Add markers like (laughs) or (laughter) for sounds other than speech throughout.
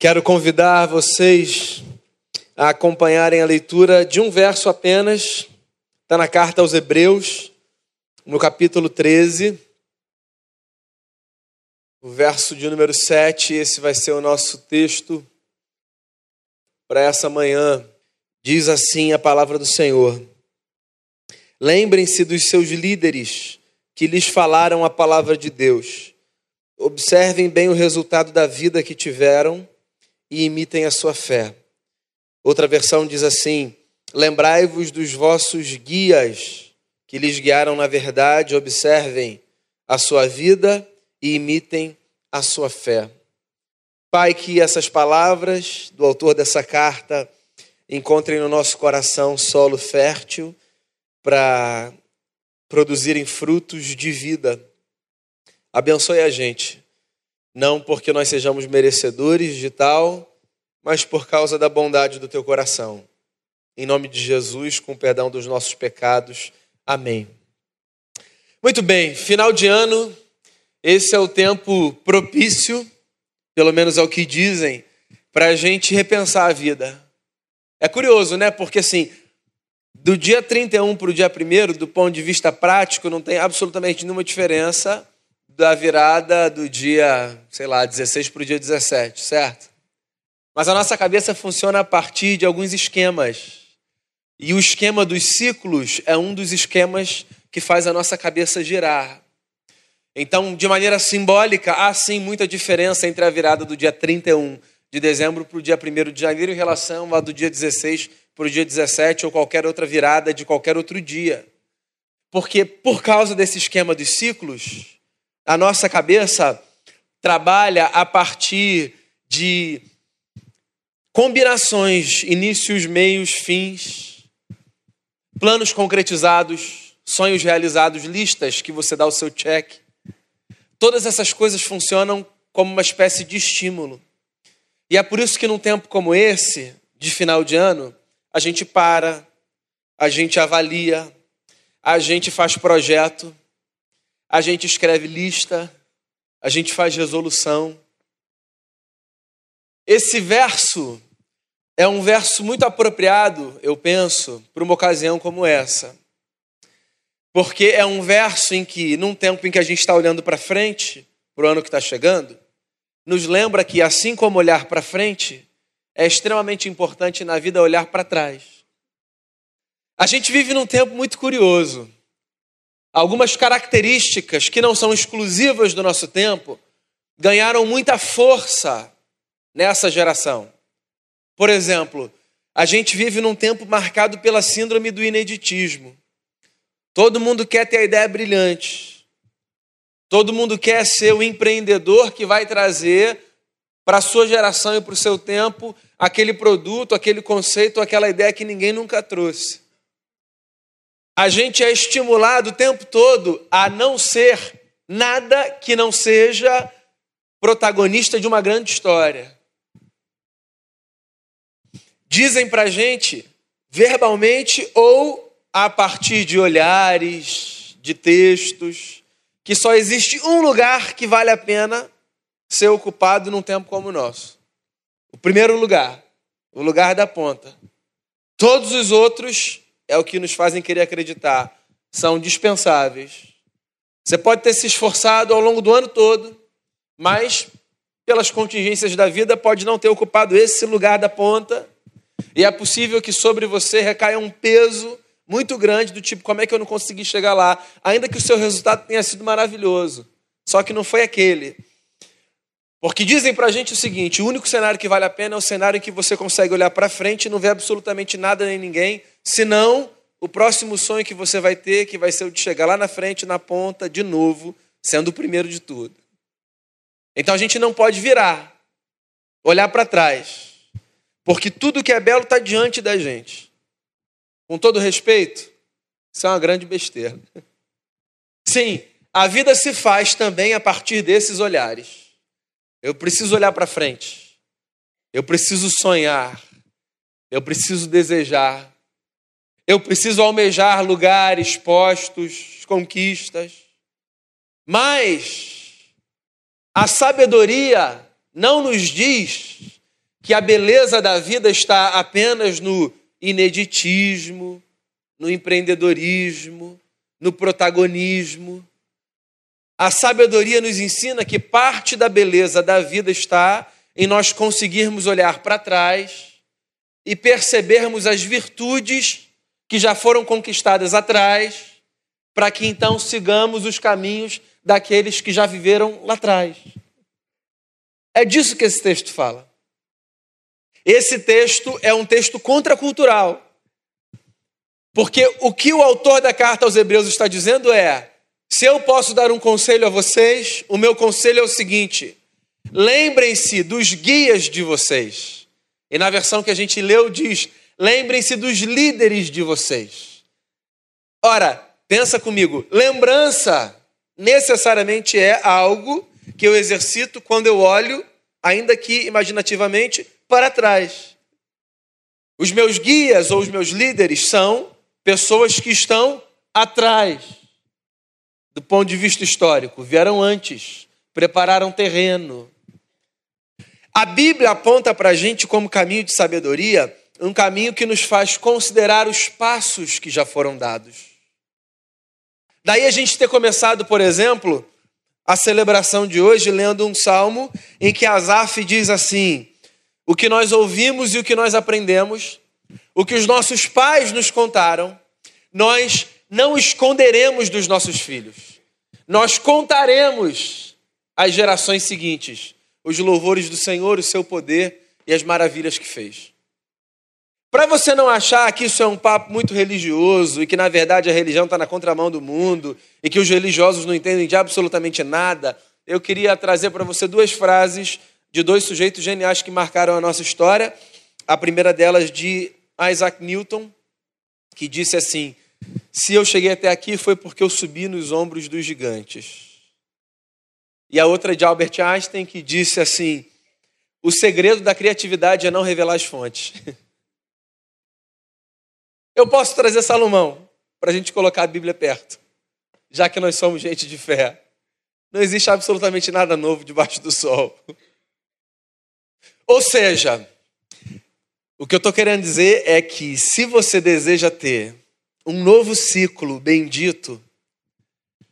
Quero convidar vocês a acompanharem a leitura de um verso apenas, está na carta aos Hebreus, no capítulo 13, o verso de número 7. Esse vai ser o nosso texto para essa manhã. Diz assim a palavra do Senhor: Lembrem-se dos seus líderes que lhes falaram a palavra de Deus. Observem bem o resultado da vida que tiveram e imitem a sua fé. Outra versão diz assim: Lembrai-vos dos vossos guias que lhes guiaram na verdade, observem a sua vida e imitem a sua fé. Pai, que essas palavras do autor dessa carta encontrem no nosso coração solo fértil para produzirem frutos de vida. Abençoe a gente não porque nós sejamos merecedores de tal, mas por causa da bondade do teu coração. Em nome de Jesus, com perdão dos nossos pecados. Amém. Muito bem, final de ano, esse é o tempo propício, pelo menos é o que dizem, para a gente repensar a vida. É curioso, né? Porque assim, do dia 31 para o dia 1, do ponto de vista prático, não tem absolutamente nenhuma diferença da virada do dia, sei lá, 16 para o dia 17, certo? Mas a nossa cabeça funciona a partir de alguns esquemas. E o esquema dos ciclos é um dos esquemas que faz a nossa cabeça girar. Então, de maneira simbólica, há sim muita diferença entre a virada do dia 31 de dezembro para o dia 1 de janeiro em relação à do dia 16 para o dia 17 ou qualquer outra virada de qualquer outro dia. Porque, por causa desse esquema dos ciclos, a nossa cabeça trabalha a partir de combinações, inícios, meios, fins, planos concretizados, sonhos realizados, listas que você dá o seu check. Todas essas coisas funcionam como uma espécie de estímulo. E é por isso que num tempo como esse, de final de ano, a gente para, a gente avalia, a gente faz projeto, a gente escreve lista, a gente faz resolução. Esse verso é um verso muito apropriado, eu penso, para uma ocasião como essa. Porque é um verso em que, num tempo em que a gente está olhando para frente, para o ano que está chegando, nos lembra que, assim como olhar para frente, é extremamente importante na vida olhar para trás. A gente vive num tempo muito curioso algumas características que não são exclusivas do nosso tempo ganharam muita força nessa geração. Por exemplo, a gente vive num tempo marcado pela síndrome do ineditismo. Todo mundo quer ter a ideia brilhante. Todo mundo quer ser o empreendedor que vai trazer para a sua geração e para o seu tempo aquele produto, aquele conceito, aquela ideia que ninguém nunca trouxe a gente é estimulado o tempo todo a não ser nada que não seja protagonista de uma grande história. Dizem para gente, verbalmente ou a partir de olhares, de textos, que só existe um lugar que vale a pena ser ocupado num tempo como o nosso. O primeiro lugar, o lugar da ponta. Todos os outros é o que nos fazem querer acreditar, são dispensáveis. Você pode ter se esforçado ao longo do ano todo, mas pelas contingências da vida pode não ter ocupado esse lugar da ponta, e é possível que sobre você recaia um peso muito grande do tipo como é que eu não consegui chegar lá, ainda que o seu resultado tenha sido maravilhoso, só que não foi aquele. Porque dizem pra gente o seguinte: o único cenário que vale a pena é o cenário em que você consegue olhar para frente e não ver absolutamente nada nem ninguém, senão o próximo sonho que você vai ter, que vai ser o de chegar lá na frente, na ponta, de novo, sendo o primeiro de tudo. Então a gente não pode virar, olhar para trás, porque tudo que é belo está diante da gente. Com todo respeito, isso é uma grande besteira. Sim, a vida se faz também a partir desses olhares. Eu preciso olhar para frente. Eu preciso sonhar. Eu preciso desejar. Eu preciso almejar lugares, postos, conquistas. Mas a sabedoria não nos diz que a beleza da vida está apenas no ineditismo, no empreendedorismo, no protagonismo. A sabedoria nos ensina que parte da beleza da vida está em nós conseguirmos olhar para trás e percebermos as virtudes que já foram conquistadas atrás, para que então sigamos os caminhos daqueles que já viveram lá atrás. É disso que esse texto fala. Esse texto é um texto contracultural. Porque o que o autor da carta aos Hebreus está dizendo é: se eu posso dar um conselho a vocês, o meu conselho é o seguinte: lembrem-se dos guias de vocês. E na versão que a gente leu diz: lembrem-se dos líderes de vocês. Ora, pensa comigo, lembrança necessariamente é algo que eu exercito quando eu olho, ainda que imaginativamente, para trás. Os meus guias ou os meus líderes são pessoas que estão atrás, do ponto de vista histórico, vieram antes, prepararam terreno. A Bíblia aponta para a gente como caminho de sabedoria um caminho que nos faz considerar os passos que já foram dados. Daí a gente ter começado, por exemplo, a celebração de hoje lendo um salmo em que Asaf diz assim: O que nós ouvimos e o que nós aprendemos, o que os nossos pais nos contaram, nós não esconderemos dos nossos filhos. Nós contaremos às gerações seguintes os louvores do Senhor, o seu poder e as maravilhas que fez. Para você não achar que isso é um papo muito religioso e que, na verdade, a religião está na contramão do mundo e que os religiosos não entendem de absolutamente nada, eu queria trazer para você duas frases de dois sujeitos geniais que marcaram a nossa história. A primeira delas de Isaac Newton, que disse assim: Se eu cheguei até aqui foi porque eu subi nos ombros dos gigantes. E a outra de Albert Einstein, que disse assim: O segredo da criatividade é não revelar as fontes. (laughs) Eu posso trazer Salomão para a gente colocar a Bíblia perto, já que nós somos gente de fé. Não existe absolutamente nada novo debaixo do sol. Ou seja, o que eu estou querendo dizer é que se você deseja ter um novo ciclo bendito,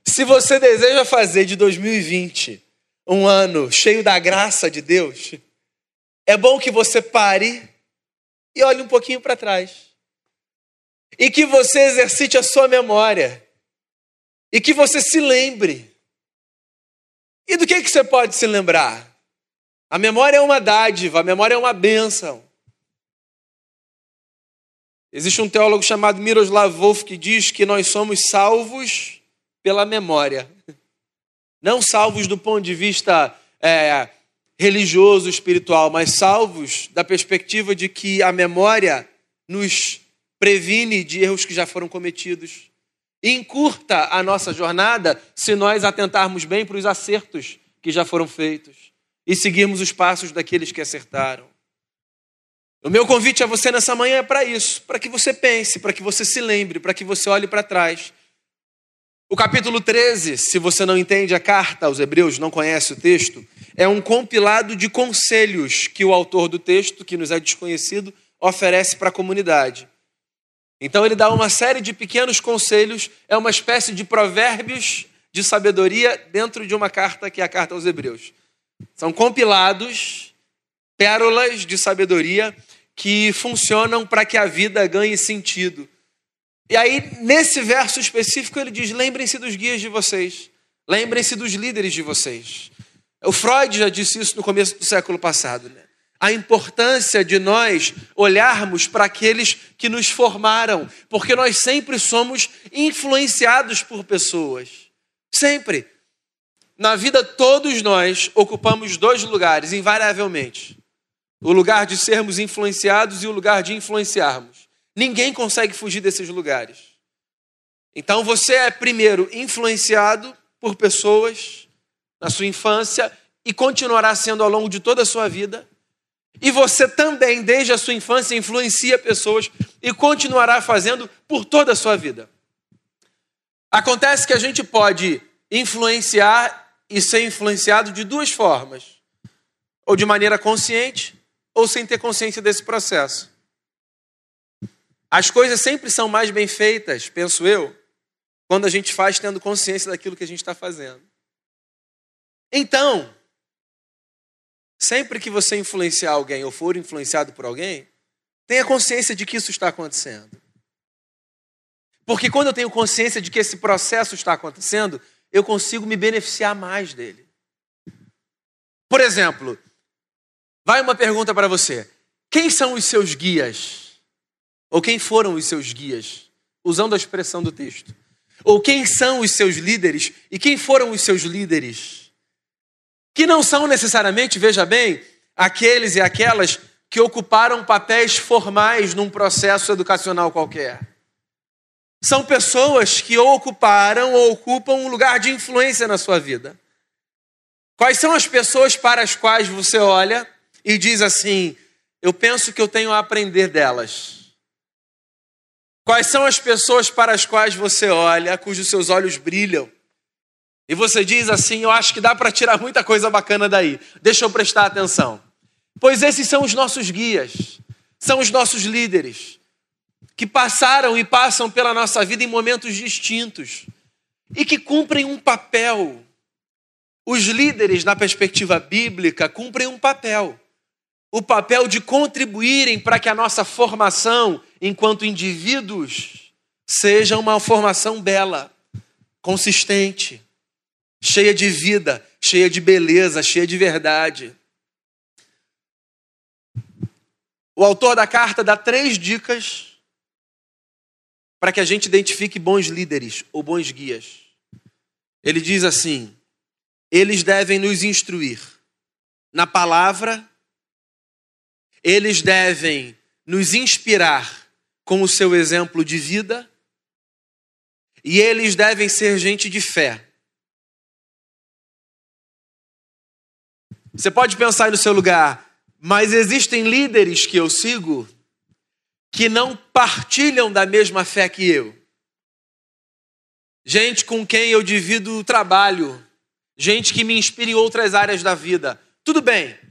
se você deseja fazer de 2020 um ano cheio da graça de Deus, é bom que você pare e olhe um pouquinho para trás e que você exercite a sua memória e que você se lembre. E do que, que você pode se lembrar? A memória é uma dádiva, a memória é uma bênção. Existe um teólogo chamado Miroslav Wolf que diz que nós somos salvos pela memória. Não salvos do ponto de vista é, religioso, espiritual, mas salvos da perspectiva de que a memória nos previne de erros que já foram cometidos, encurta a nossa jornada se nós atentarmos bem para os acertos que já foram feitos e seguirmos os passos daqueles que acertaram. O meu convite a você nessa manhã é para isso, para que você pense, para que você se lembre, para que você olhe para trás. O capítulo 13, se você não entende a carta aos Hebreus, não conhece o texto, é um compilado de conselhos que o autor do texto, que nos é desconhecido, oferece para a comunidade. Então ele dá uma série de pequenos conselhos, é uma espécie de provérbios de sabedoria dentro de uma carta que é a carta aos Hebreus. São compilados pérolas de sabedoria que funcionam para que a vida ganhe sentido. E aí, nesse verso específico, ele diz: lembrem-se dos guias de vocês, lembrem-se dos líderes de vocês. O Freud já disse isso no começo do século passado. Né? a importância de nós olharmos para aqueles que nos formaram, porque nós sempre somos influenciados por pessoas. Sempre. Na vida, todos nós ocupamos dois lugares, invariavelmente: o lugar de sermos influenciados e o lugar de influenciarmos. Ninguém consegue fugir desses lugares. Então, você é, primeiro, influenciado por pessoas na sua infância e continuará sendo ao longo de toda a sua vida. E você também, desde a sua infância, influencia pessoas e continuará fazendo por toda a sua vida. Acontece que a gente pode influenciar e ser influenciado de duas formas: ou de maneira consciente ou sem ter consciência desse processo. As coisas sempre são mais bem feitas, penso eu, quando a gente faz tendo consciência daquilo que a gente está fazendo. Então, sempre que você influenciar alguém ou for influenciado por alguém, tenha consciência de que isso está acontecendo. Porque quando eu tenho consciência de que esse processo está acontecendo, eu consigo me beneficiar mais dele. Por exemplo, vai uma pergunta para você: quem são os seus guias? Ou quem foram os seus guias? Usando a expressão do texto. Ou quem são os seus líderes e quem foram os seus líderes? Que não são necessariamente, veja bem, aqueles e aquelas que ocuparam papéis formais num processo educacional qualquer. São pessoas que ocuparam ou ocupam um lugar de influência na sua vida. Quais são as pessoas para as quais você olha e diz assim: Eu penso que eu tenho a aprender delas? Quais são as pessoas para as quais você olha, cujos seus olhos brilham? E você diz assim: Eu acho que dá para tirar muita coisa bacana daí. Deixa eu prestar atenção. Pois esses são os nossos guias, são os nossos líderes, que passaram e passam pela nossa vida em momentos distintos e que cumprem um papel. Os líderes, na perspectiva bíblica, cumprem um papel o papel de contribuírem para que a nossa formação enquanto indivíduos seja uma formação bela, consistente, cheia de vida, cheia de beleza, cheia de verdade. O autor da carta dá três dicas para que a gente identifique bons líderes ou bons guias. Ele diz assim: eles devem nos instruir na palavra eles devem nos inspirar com o seu exemplo de vida e eles devem ser gente de fé. Você pode pensar no seu lugar, mas existem líderes que eu sigo que não partilham da mesma fé que eu. Gente com quem eu divido o trabalho, gente que me inspira em outras áreas da vida. Tudo bem.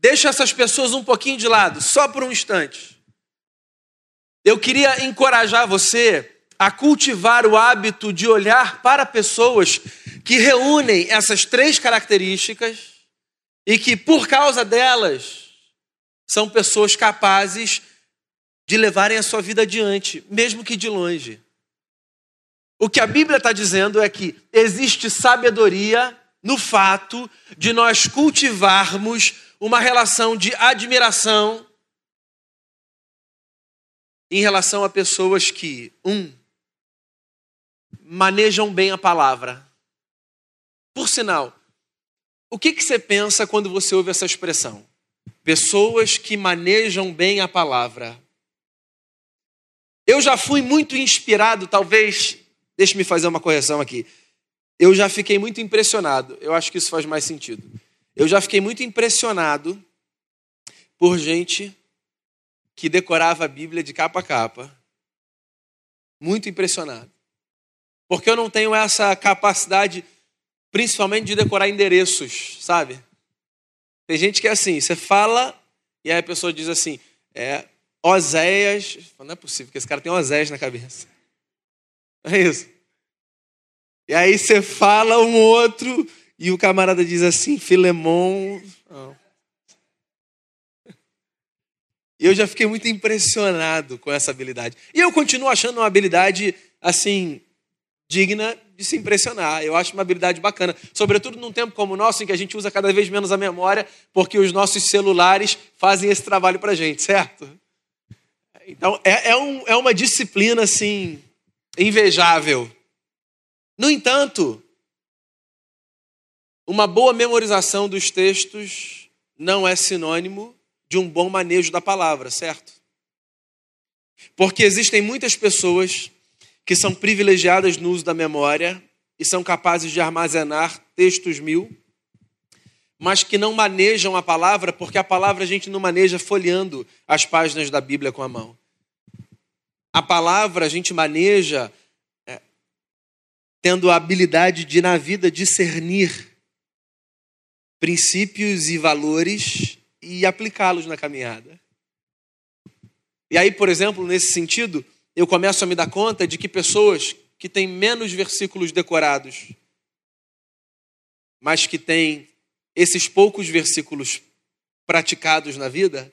Deixa essas pessoas um pouquinho de lado, só por um instante. Eu queria encorajar você a cultivar o hábito de olhar para pessoas que reúnem essas três características e que, por causa delas, são pessoas capazes de levarem a sua vida adiante, mesmo que de longe. O que a Bíblia está dizendo é que existe sabedoria no fato de nós cultivarmos uma relação de admiração em relação a pessoas que, um, manejam bem a palavra. Por sinal, o que, que você pensa quando você ouve essa expressão? Pessoas que manejam bem a palavra. Eu já fui muito inspirado, talvez, deixe-me fazer uma correção aqui. Eu já fiquei muito impressionado. Eu acho que isso faz mais sentido. Eu já fiquei muito impressionado por gente que decorava a Bíblia de capa a capa. Muito impressionado. Porque eu não tenho essa capacidade, principalmente de decorar endereços, sabe? Tem gente que é assim, você fala e aí a pessoa diz assim, é Oséias. Não é possível, que esse cara tem Oséias na cabeça. É isso. E aí você fala um outro e o camarada diz assim, Filemon. E eu já fiquei muito impressionado com essa habilidade. E eu continuo achando uma habilidade, assim, digna de se impressionar. Eu acho uma habilidade bacana. Sobretudo num tempo como o nosso, em que a gente usa cada vez menos a memória, porque os nossos celulares fazem esse trabalho pra gente, certo? Então, é, é, um, é uma disciplina, assim, invejável. No entanto, uma boa memorização dos textos não é sinônimo de um bom manejo da palavra, certo? Porque existem muitas pessoas que são privilegiadas no uso da memória e são capazes de armazenar textos mil, mas que não manejam a palavra, porque a palavra a gente não maneja folheando as páginas da Bíblia com a mão. A palavra a gente maneja é, tendo a habilidade de, na vida, discernir princípios e valores e aplicá-los na caminhada. E aí, por exemplo, nesse sentido, eu começo a me dar conta de que pessoas que têm menos versículos decorados, mas que têm esses poucos versículos praticados na vida,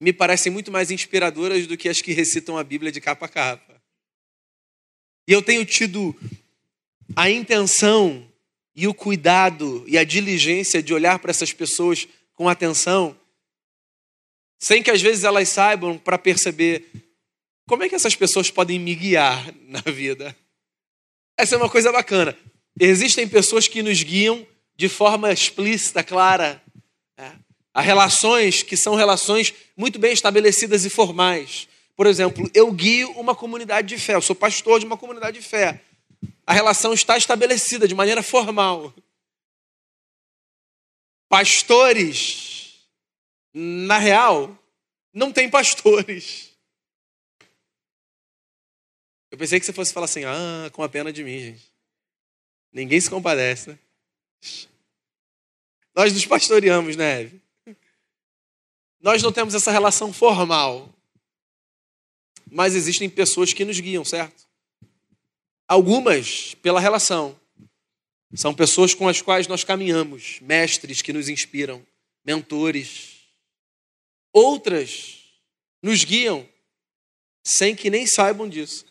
me parecem muito mais inspiradoras do que as que recitam a Bíblia de capa a capa. E eu tenho tido a intenção e o cuidado e a diligência de olhar para essas pessoas com atenção, sem que às vezes elas saibam para perceber como é que essas pessoas podem me guiar (laughs) na vida. Essa é uma coisa bacana. Existem pessoas que nos guiam de forma explícita, clara. Né? Há relações que são relações muito bem estabelecidas e formais. Por exemplo, eu guio uma comunidade de fé, eu sou pastor de uma comunidade de fé. A relação está estabelecida de maneira formal. Pastores, na real, não tem pastores. Eu pensei que você fosse falar assim, ah, com a pena de mim, gente. Ninguém se compadece, né? Nós nos pastoreamos, né, Eve? Nós não temos essa relação formal. Mas existem pessoas que nos guiam, certo? Algumas pela relação. São pessoas com as quais nós caminhamos, mestres que nos inspiram, mentores. Outras nos guiam sem que nem saibam disso.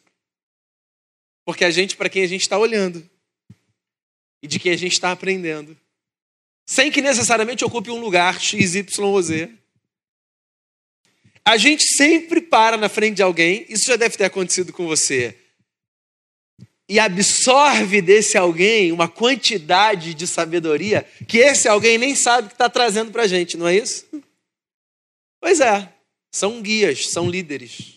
Porque a gente, para quem a gente está olhando e de quem a gente está aprendendo, sem que necessariamente ocupe um lugar X, Y ou Z. A gente sempre para na frente de alguém, isso já deve ter acontecido com você e absorve desse alguém uma quantidade de sabedoria que esse alguém nem sabe que está trazendo para a gente, não é isso? Pois é, são guias, são líderes.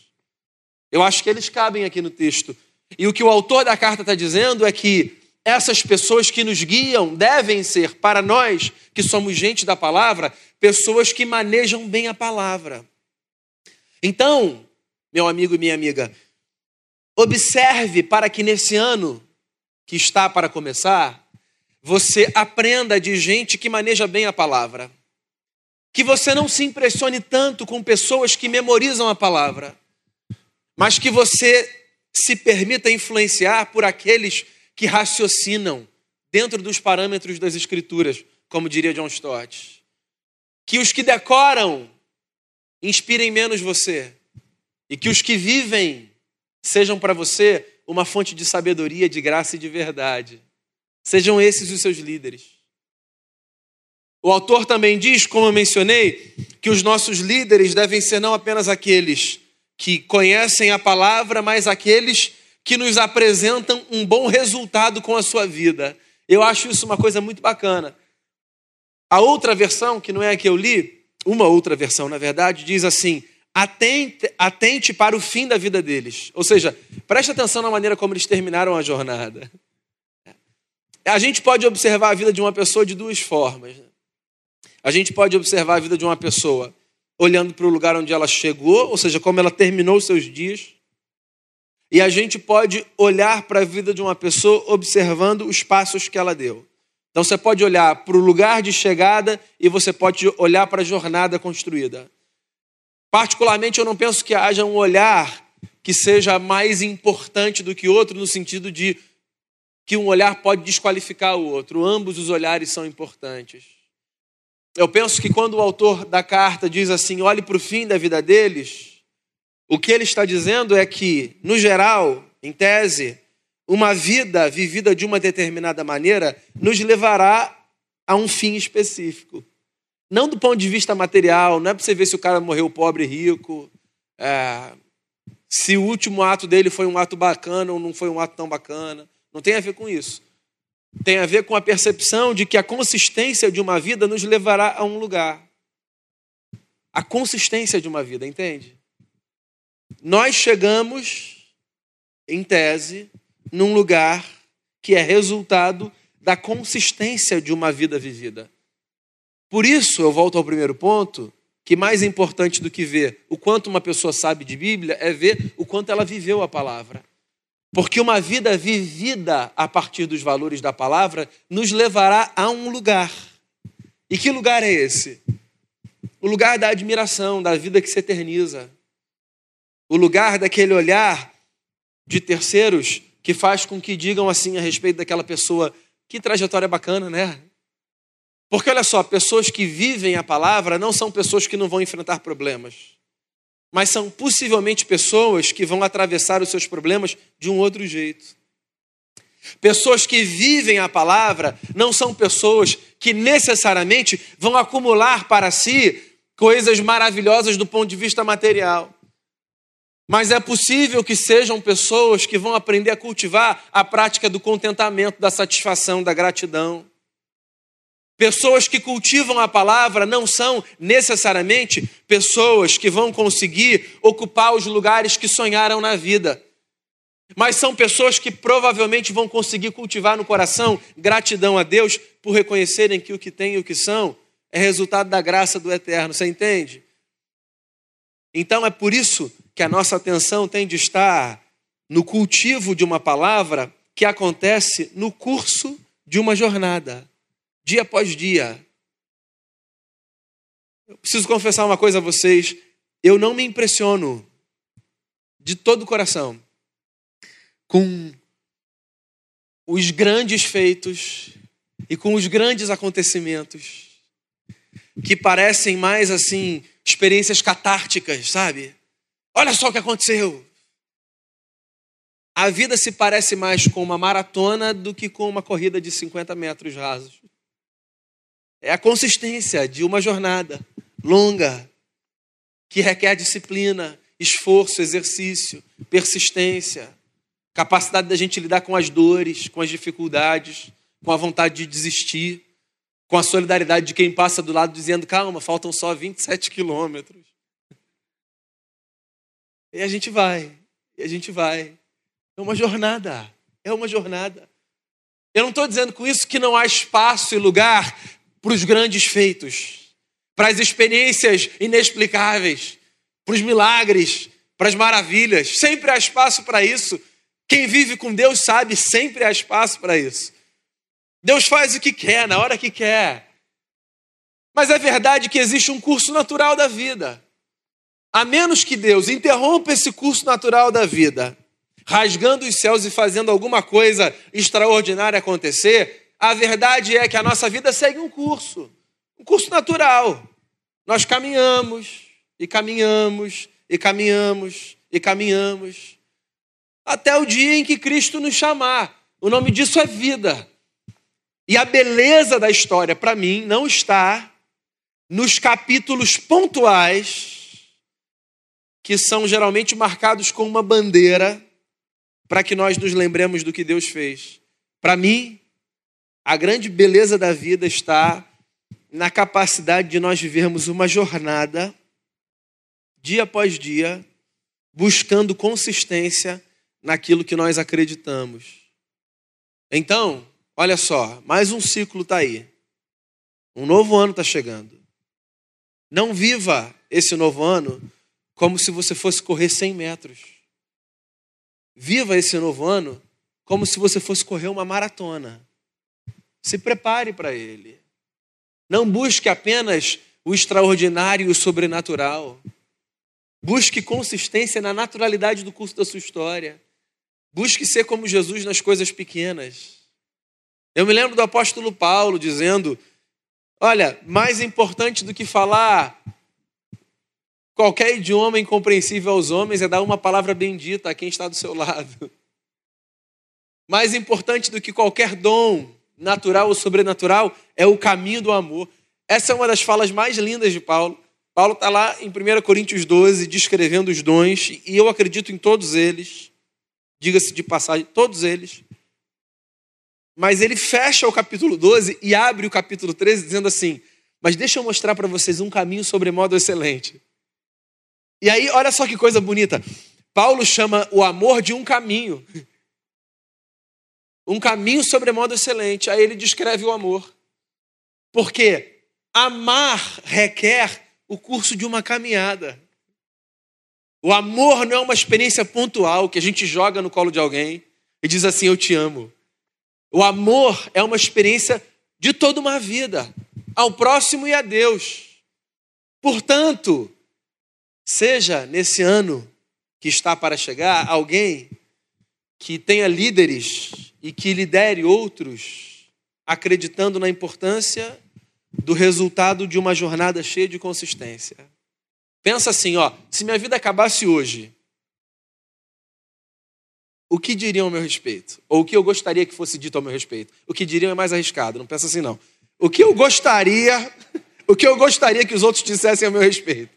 Eu acho que eles cabem aqui no texto. E o que o autor da carta está dizendo é que essas pessoas que nos guiam devem ser, para nós que somos gente da palavra, pessoas que manejam bem a palavra. Então, meu amigo e minha amiga, Observe para que nesse ano que está para começar, você aprenda de gente que maneja bem a palavra. Que você não se impressione tanto com pessoas que memorizam a palavra, mas que você se permita influenciar por aqueles que raciocinam dentro dos parâmetros das Escrituras, como diria John Stott. Que os que decoram inspirem menos você, e que os que vivem sejam para você uma fonte de sabedoria, de graça e de verdade. Sejam esses os seus líderes. O autor também diz, como eu mencionei, que os nossos líderes devem ser não apenas aqueles que conhecem a palavra, mas aqueles que nos apresentam um bom resultado com a sua vida. Eu acho isso uma coisa muito bacana. A outra versão, que não é a que eu li, uma outra versão, na verdade, diz assim: atente, atente para o fim da vida deles. Ou seja, preste atenção na maneira como eles terminaram a jornada. A gente pode observar a vida de uma pessoa de duas formas. A gente pode observar a vida de uma pessoa olhando para o lugar onde ela chegou, ou seja, como ela terminou os seus dias. E a gente pode olhar para a vida de uma pessoa observando os passos que ela deu. Então você pode olhar para o lugar de chegada e você pode olhar para a jornada construída. Particularmente, eu não penso que haja um olhar que seja mais importante do que outro, no sentido de que um olhar pode desqualificar o outro. Ambos os olhares são importantes. Eu penso que quando o autor da carta diz assim: olhe para o fim da vida deles, o que ele está dizendo é que, no geral, em tese, uma vida vivida de uma determinada maneira nos levará a um fim específico. Não do ponto de vista material, não é para você ver se o cara morreu pobre, rico, é, se o último ato dele foi um ato bacana ou não foi um ato tão bacana. Não tem a ver com isso. Tem a ver com a percepção de que a consistência de uma vida nos levará a um lugar. A consistência de uma vida, entende? Nós chegamos, em tese, num lugar que é resultado da consistência de uma vida vivida. Por isso, eu volto ao primeiro ponto, que mais importante do que ver o quanto uma pessoa sabe de Bíblia é ver o quanto ela viveu a palavra. Porque uma vida vivida a partir dos valores da palavra nos levará a um lugar. E que lugar é esse? o lugar da admiração, da vida que se eterniza. O lugar daquele olhar de terceiros que faz com que digam assim a respeito daquela pessoa: que trajetória bacana, né? Porque olha só, pessoas que vivem a palavra não são pessoas que não vão enfrentar problemas, mas são possivelmente pessoas que vão atravessar os seus problemas de um outro jeito. Pessoas que vivem a palavra não são pessoas que necessariamente vão acumular para si coisas maravilhosas do ponto de vista material. Mas é possível que sejam pessoas que vão aprender a cultivar a prática do contentamento, da satisfação, da gratidão. Pessoas que cultivam a palavra não são necessariamente pessoas que vão conseguir ocupar os lugares que sonharam na vida. Mas são pessoas que provavelmente vão conseguir cultivar no coração gratidão a Deus por reconhecerem que o que têm e o que são é resultado da graça do eterno. Você entende? Então é por isso que a nossa atenção tem de estar no cultivo de uma palavra que acontece no curso de uma jornada dia após dia. Eu preciso confessar uma coisa a vocês: eu não me impressiono de todo o coração com os grandes feitos e com os grandes acontecimentos que parecem mais assim experiências catárticas, sabe? Olha só o que aconteceu. A vida se parece mais com uma maratona do que com uma corrida de 50 metros rasos. É a consistência de uma jornada longa, que requer disciplina, esforço, exercício, persistência, capacidade da gente lidar com as dores, com as dificuldades, com a vontade de desistir, com a solidariedade de quem passa do lado dizendo: calma, faltam só 27 quilômetros. E a gente vai, e a gente vai. É uma jornada, é uma jornada. Eu não estou dizendo com isso que não há espaço e lugar para os grandes feitos, para as experiências inexplicáveis, para os milagres, para as maravilhas. Sempre há espaço para isso. Quem vive com Deus sabe, sempre há espaço para isso. Deus faz o que quer, na hora que quer. Mas é verdade que existe um curso natural da vida. A menos que Deus interrompa esse curso natural da vida, rasgando os céus e fazendo alguma coisa extraordinária acontecer, a verdade é que a nossa vida segue um curso, um curso natural. Nós caminhamos e caminhamos e caminhamos e caminhamos até o dia em que Cristo nos chamar. O nome disso é vida. E a beleza da história, para mim, não está nos capítulos pontuais, que são geralmente marcados com uma bandeira, para que nós nos lembremos do que Deus fez. Para mim, a grande beleza da vida está na capacidade de nós vivermos uma jornada, dia após dia, buscando consistência naquilo que nós acreditamos. Então, olha só, mais um ciclo está aí. Um novo ano está chegando. Não viva esse novo ano como se você fosse correr 100 metros. Viva esse novo ano como se você fosse correr uma maratona. Se prepare para ele. Não busque apenas o extraordinário e o sobrenatural. Busque consistência na naturalidade do curso da sua história. Busque ser como Jesus nas coisas pequenas. Eu me lembro do apóstolo Paulo dizendo: Olha, mais importante do que falar qualquer idioma incompreensível aos homens é dar uma palavra bendita a quem está do seu lado. Mais importante do que qualquer dom natural ou sobrenatural, é o caminho do amor. Essa é uma das falas mais lindas de Paulo. Paulo está lá em 1 Coríntios 12, descrevendo os dons, e eu acredito em todos eles, diga-se de passagem, todos eles. Mas ele fecha o capítulo 12 e abre o capítulo 13 dizendo assim: Mas deixa eu mostrar para vocês um caminho sobremodo excelente. E aí, olha só que coisa bonita. Paulo chama o amor de um caminho um caminho sobremodo excelente. Aí ele descreve o amor. Porque amar requer o curso de uma caminhada. O amor não é uma experiência pontual que a gente joga no colo de alguém e diz assim: Eu te amo. O amor é uma experiência de toda uma vida, ao próximo e a Deus. Portanto, seja nesse ano que está para chegar alguém que tenha líderes e que lidere outros, acreditando na importância do resultado de uma jornada cheia de consistência. Pensa assim, ó, se minha vida acabasse hoje, o que diriam a meu respeito? Ou o que eu gostaria que fosse dito a meu respeito? O que diriam é mais arriscado, não pensa assim não. O que eu gostaria, (laughs) o que eu gostaria que os outros dissessem a meu respeito?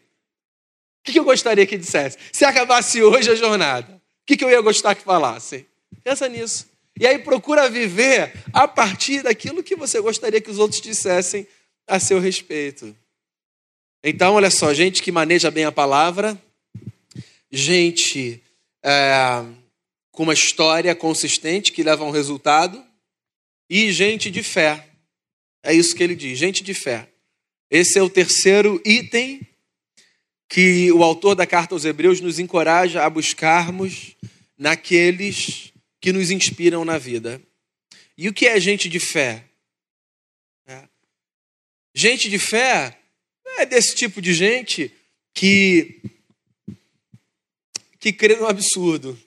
O que eu gostaria que dissesse? Se acabasse hoje a jornada, o que eu ia gostar que falasse? Pensa nisso. E aí procura viver a partir daquilo que você gostaria que os outros dissessem a seu respeito. Então, olha só, gente que maneja bem a palavra, gente é, com uma história consistente que leva a um resultado, e gente de fé. É isso que ele diz, gente de fé. Esse é o terceiro item que o autor da carta aos Hebreus nos encoraja a buscarmos naqueles que nos inspiram na vida. E o que é gente de fé? É. Gente de fé é desse tipo de gente que que crê no absurdo.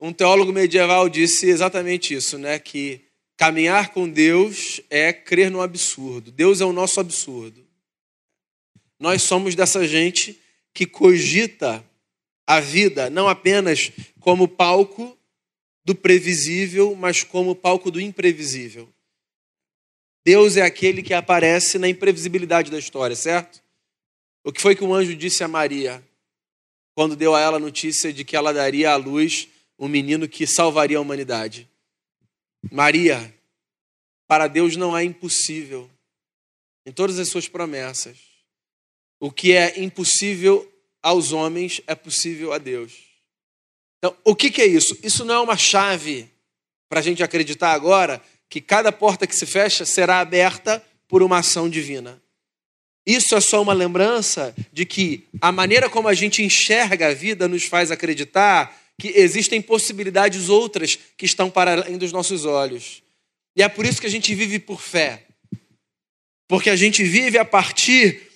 Um teólogo medieval disse exatamente isso, né? Que caminhar com Deus é crer no absurdo. Deus é o nosso absurdo. Nós somos dessa gente que cogita a vida não apenas como palco do previsível, mas como palco do imprevisível. Deus é aquele que aparece na imprevisibilidade da história, certo? O que foi que um anjo disse a Maria quando deu a ela a notícia de que ela daria à luz um menino que salvaria a humanidade? Maria, para Deus não é impossível em todas as suas promessas. O que é impossível aos homens é possível a Deus. Então, o que, que é isso? Isso não é uma chave para a gente acreditar agora que cada porta que se fecha será aberta por uma ação divina. Isso é só uma lembrança de que a maneira como a gente enxerga a vida nos faz acreditar que existem possibilidades outras que estão para além dos nossos olhos. E é por isso que a gente vive por fé. Porque a gente vive a partir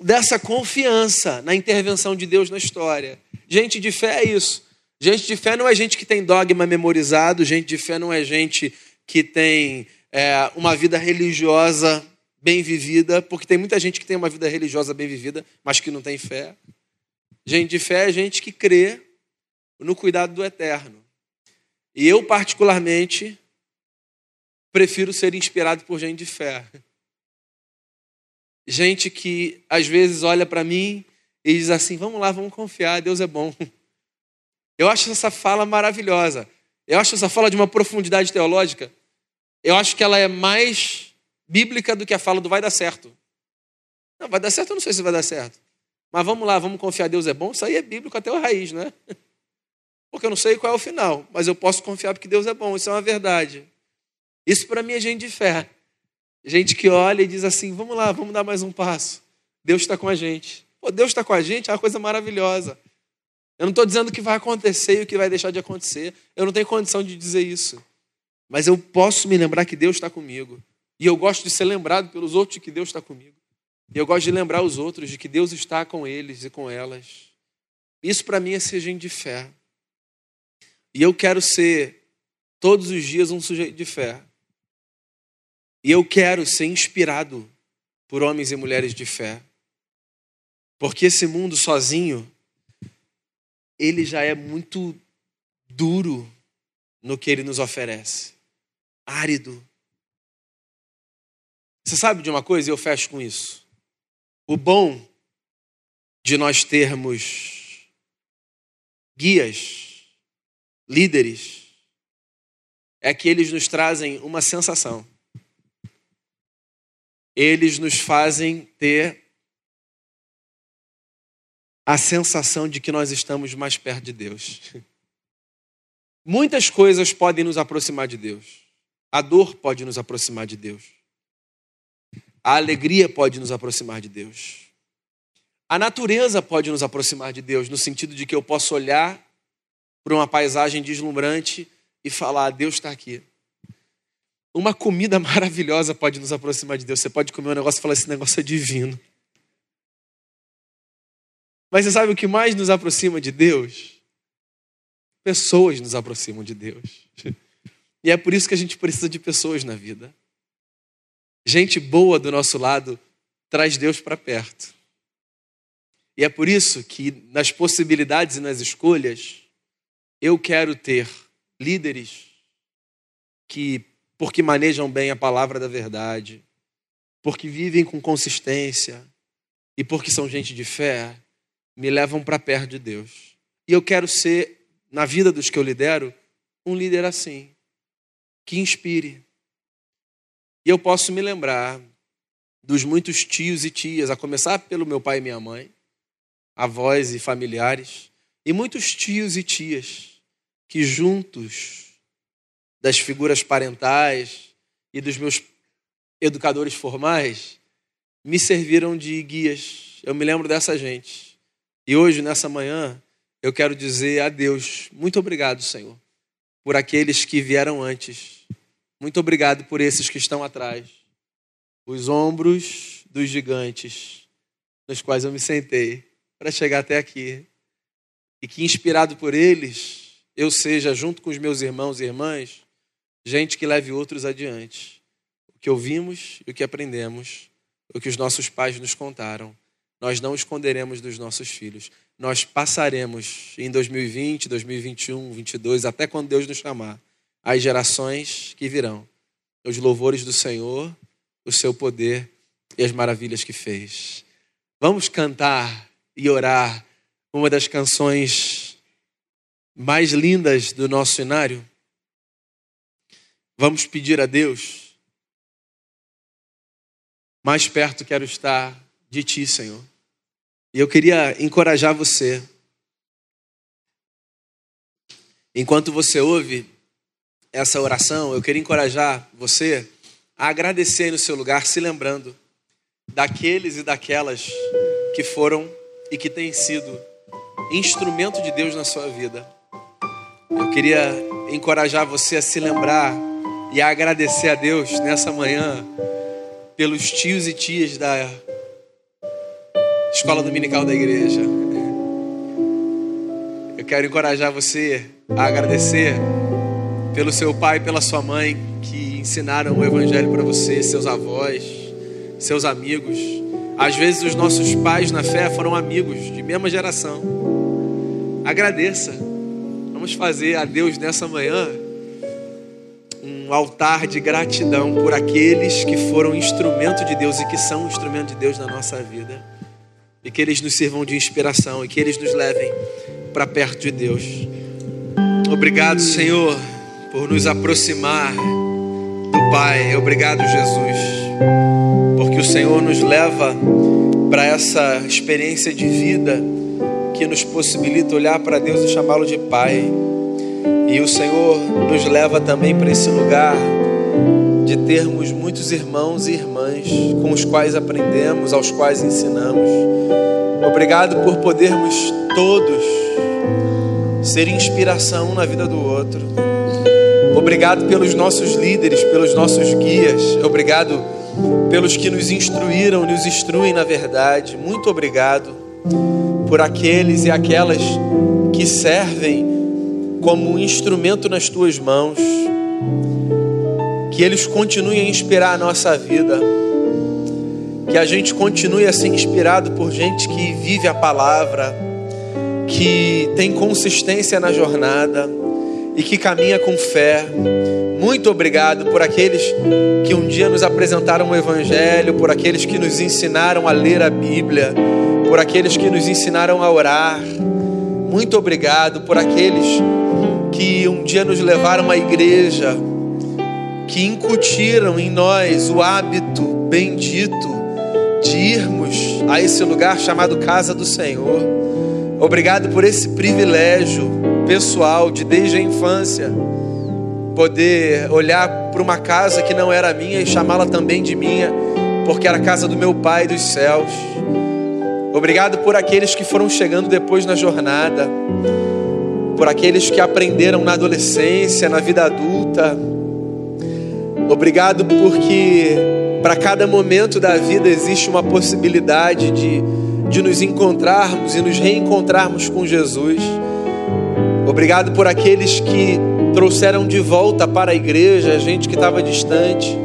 dessa confiança na intervenção de Deus na história. Gente de fé é isso. Gente de fé não é gente que tem dogma memorizado, gente de fé não é gente que tem é, uma vida religiosa bem vivida, porque tem muita gente que tem uma vida religiosa bem vivida, mas que não tem fé. Gente de fé é gente que crê no cuidado do eterno. E eu, particularmente, prefiro ser inspirado por gente de fé. Gente que às vezes olha para mim e diz assim: vamos lá, vamos confiar, Deus é bom. Eu acho essa fala maravilhosa. Eu acho essa fala de uma profundidade teológica. Eu acho que ela é mais bíblica do que a fala do vai dar certo. Não, vai dar certo, eu não sei se vai dar certo. Mas vamos lá, vamos confiar, Deus é bom. Isso aí é bíblico até o raiz, né? Porque eu não sei qual é o final, mas eu posso confiar porque Deus é bom. Isso é uma verdade. Isso para mim é gente de fé. Gente que olha e diz assim: vamos lá, vamos dar mais um passo. Deus está com a gente. Pô, Deus está com a gente é uma coisa maravilhosa. Eu não estou dizendo o que vai acontecer e o que vai deixar de acontecer. Eu não tenho condição de dizer isso. Mas eu posso me lembrar que Deus está comigo. E eu gosto de ser lembrado pelos outros de que Deus está comigo. E eu gosto de lembrar os outros de que Deus está com eles e com elas. Isso para mim é ser gente de fé. E eu quero ser todos os dias um sujeito de fé. E eu quero ser inspirado por homens e mulheres de fé. Porque esse mundo sozinho, ele já é muito duro no que ele nos oferece. Árido. Você sabe de uma coisa? Eu fecho com isso. O bom de nós termos guias, líderes, é que eles nos trazem uma sensação. Eles nos fazem ter a sensação de que nós estamos mais perto de Deus. Muitas coisas podem nos aproximar de Deus. A dor pode nos aproximar de Deus. A alegria pode nos aproximar de Deus. A natureza pode nos aproximar de Deus, no sentido de que eu posso olhar para uma paisagem deslumbrante e falar: Deus está aqui. Uma comida (laughs) maravilhosa pode nos aproximar de Deus. Você pode comer um negócio e falar: esse negócio é divino. Mas você sabe o que mais nos aproxima de Deus? Pessoas nos aproximam de Deus. E é por isso que a gente precisa de pessoas na vida. Gente boa do nosso lado traz Deus para perto. E é por isso que nas possibilidades e nas escolhas, eu quero ter líderes que, porque manejam bem a palavra da verdade, porque vivem com consistência e porque são gente de fé, me levam para perto de Deus. E eu quero ser, na vida dos que eu lidero, um líder assim, que inspire. E eu posso me lembrar dos muitos tios e tias, a começar pelo meu pai e minha mãe, avós e familiares, e muitos tios e tias que juntos das figuras parentais e dos meus educadores formais me serviram de guias. Eu me lembro dessa gente. E hoje, nessa manhã, eu quero dizer a Deus: muito obrigado, Senhor, por aqueles que vieram antes. Muito obrigado por esses que estão atrás. Os ombros dos gigantes nos quais eu me sentei para chegar até aqui. E que, inspirado por eles, eu seja, junto com os meus irmãos e irmãs, gente que leve outros adiante. O que ouvimos e o que aprendemos, o que os nossos pais nos contaram, nós não esconderemos dos nossos filhos. Nós passaremos em 2020, 2021, 2022, até quando Deus nos chamar, as gerações que virão, os louvores do Senhor, o seu poder e as maravilhas que fez. Vamos cantar e orar uma das canções mais lindas do nosso cenário? Vamos pedir a Deus. Mais perto quero estar de Ti, Senhor. E eu queria encorajar você. Enquanto você ouve essa oração, eu queria encorajar você a agradecer no seu lugar, se lembrando daqueles e daquelas que foram e que têm sido instrumento de Deus na sua vida. Eu queria encorajar você a se lembrar e agradecer a Deus nessa manhã pelos tios e tias da escola dominical da igreja. Eu quero encorajar você a agradecer pelo seu pai e pela sua mãe que ensinaram o evangelho para você, seus avós, seus amigos. Às vezes os nossos pais na fé foram amigos de mesma geração. Agradeça. Vamos fazer a Deus nessa manhã um altar de gratidão por aqueles que foram instrumento de Deus e que são instrumento de Deus na nossa vida. E que eles nos sirvam de inspiração e que eles nos levem para perto de Deus. Obrigado, Senhor, por nos aproximar do Pai. Obrigado, Jesus, porque o Senhor nos leva para essa experiência de vida que nos possibilita olhar para Deus e chamá-lo de Pai. E o Senhor nos leva também para esse lugar de termos muitos irmãos e irmãs com os quais aprendemos, aos quais ensinamos. Obrigado por podermos todos ser inspiração na vida do outro. Obrigado pelos nossos líderes, pelos nossos guias. Obrigado pelos que nos instruíram, nos instruem na verdade. Muito obrigado por aqueles e aquelas que servem como um instrumento nas tuas mãos. Que eles continuem a inspirar a nossa vida. Que a gente continue a ser inspirado por gente que vive a palavra, que tem consistência na jornada e que caminha com fé. Muito obrigado por aqueles que um dia nos apresentaram o Evangelho, por aqueles que nos ensinaram a ler a Bíblia, por aqueles que nos ensinaram a orar. Muito obrigado por aqueles que um dia nos levaram à igreja, que incutiram em nós o hábito bendito de irmos a esse lugar chamado Casa do Senhor. Obrigado por esse privilégio pessoal de desde a infância poder olhar para uma casa que não era minha e chamá-la também de minha, porque era a casa do meu Pai dos céus. Obrigado por aqueles que foram chegando depois na jornada por aqueles que aprenderam na adolescência, na vida adulta. Obrigado porque para cada momento da vida existe uma possibilidade de de nos encontrarmos e nos reencontrarmos com Jesus. Obrigado por aqueles que trouxeram de volta para a igreja a gente que estava distante.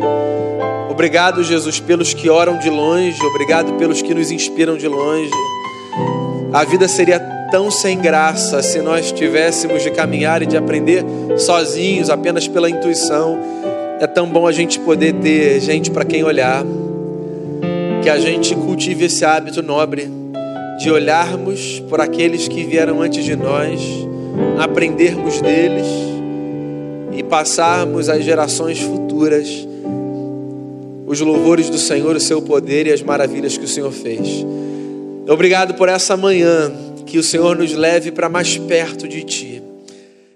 Obrigado, Jesus, pelos que oram de longe. Obrigado pelos que nos inspiram de longe. A vida seria tão sem graça se nós tivéssemos de caminhar e de aprender sozinhos, apenas pela intuição. É tão bom a gente poder ter gente para quem olhar. Que a gente cultive esse hábito nobre de olharmos por aqueles que vieram antes de nós, aprendermos deles e passarmos às gerações futuras os louvores do Senhor, o seu poder e as maravilhas que o Senhor fez. Obrigado por essa manhã, que o Senhor nos leve para mais perto de Ti.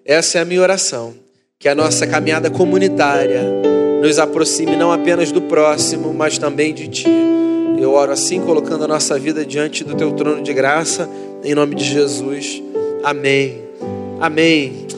Essa é a minha oração, que a nossa caminhada comunitária nos aproxime não apenas do próximo, mas também de Ti. Eu oro assim, colocando a nossa vida diante do Teu trono de graça, em nome de Jesus. Amém. Amém.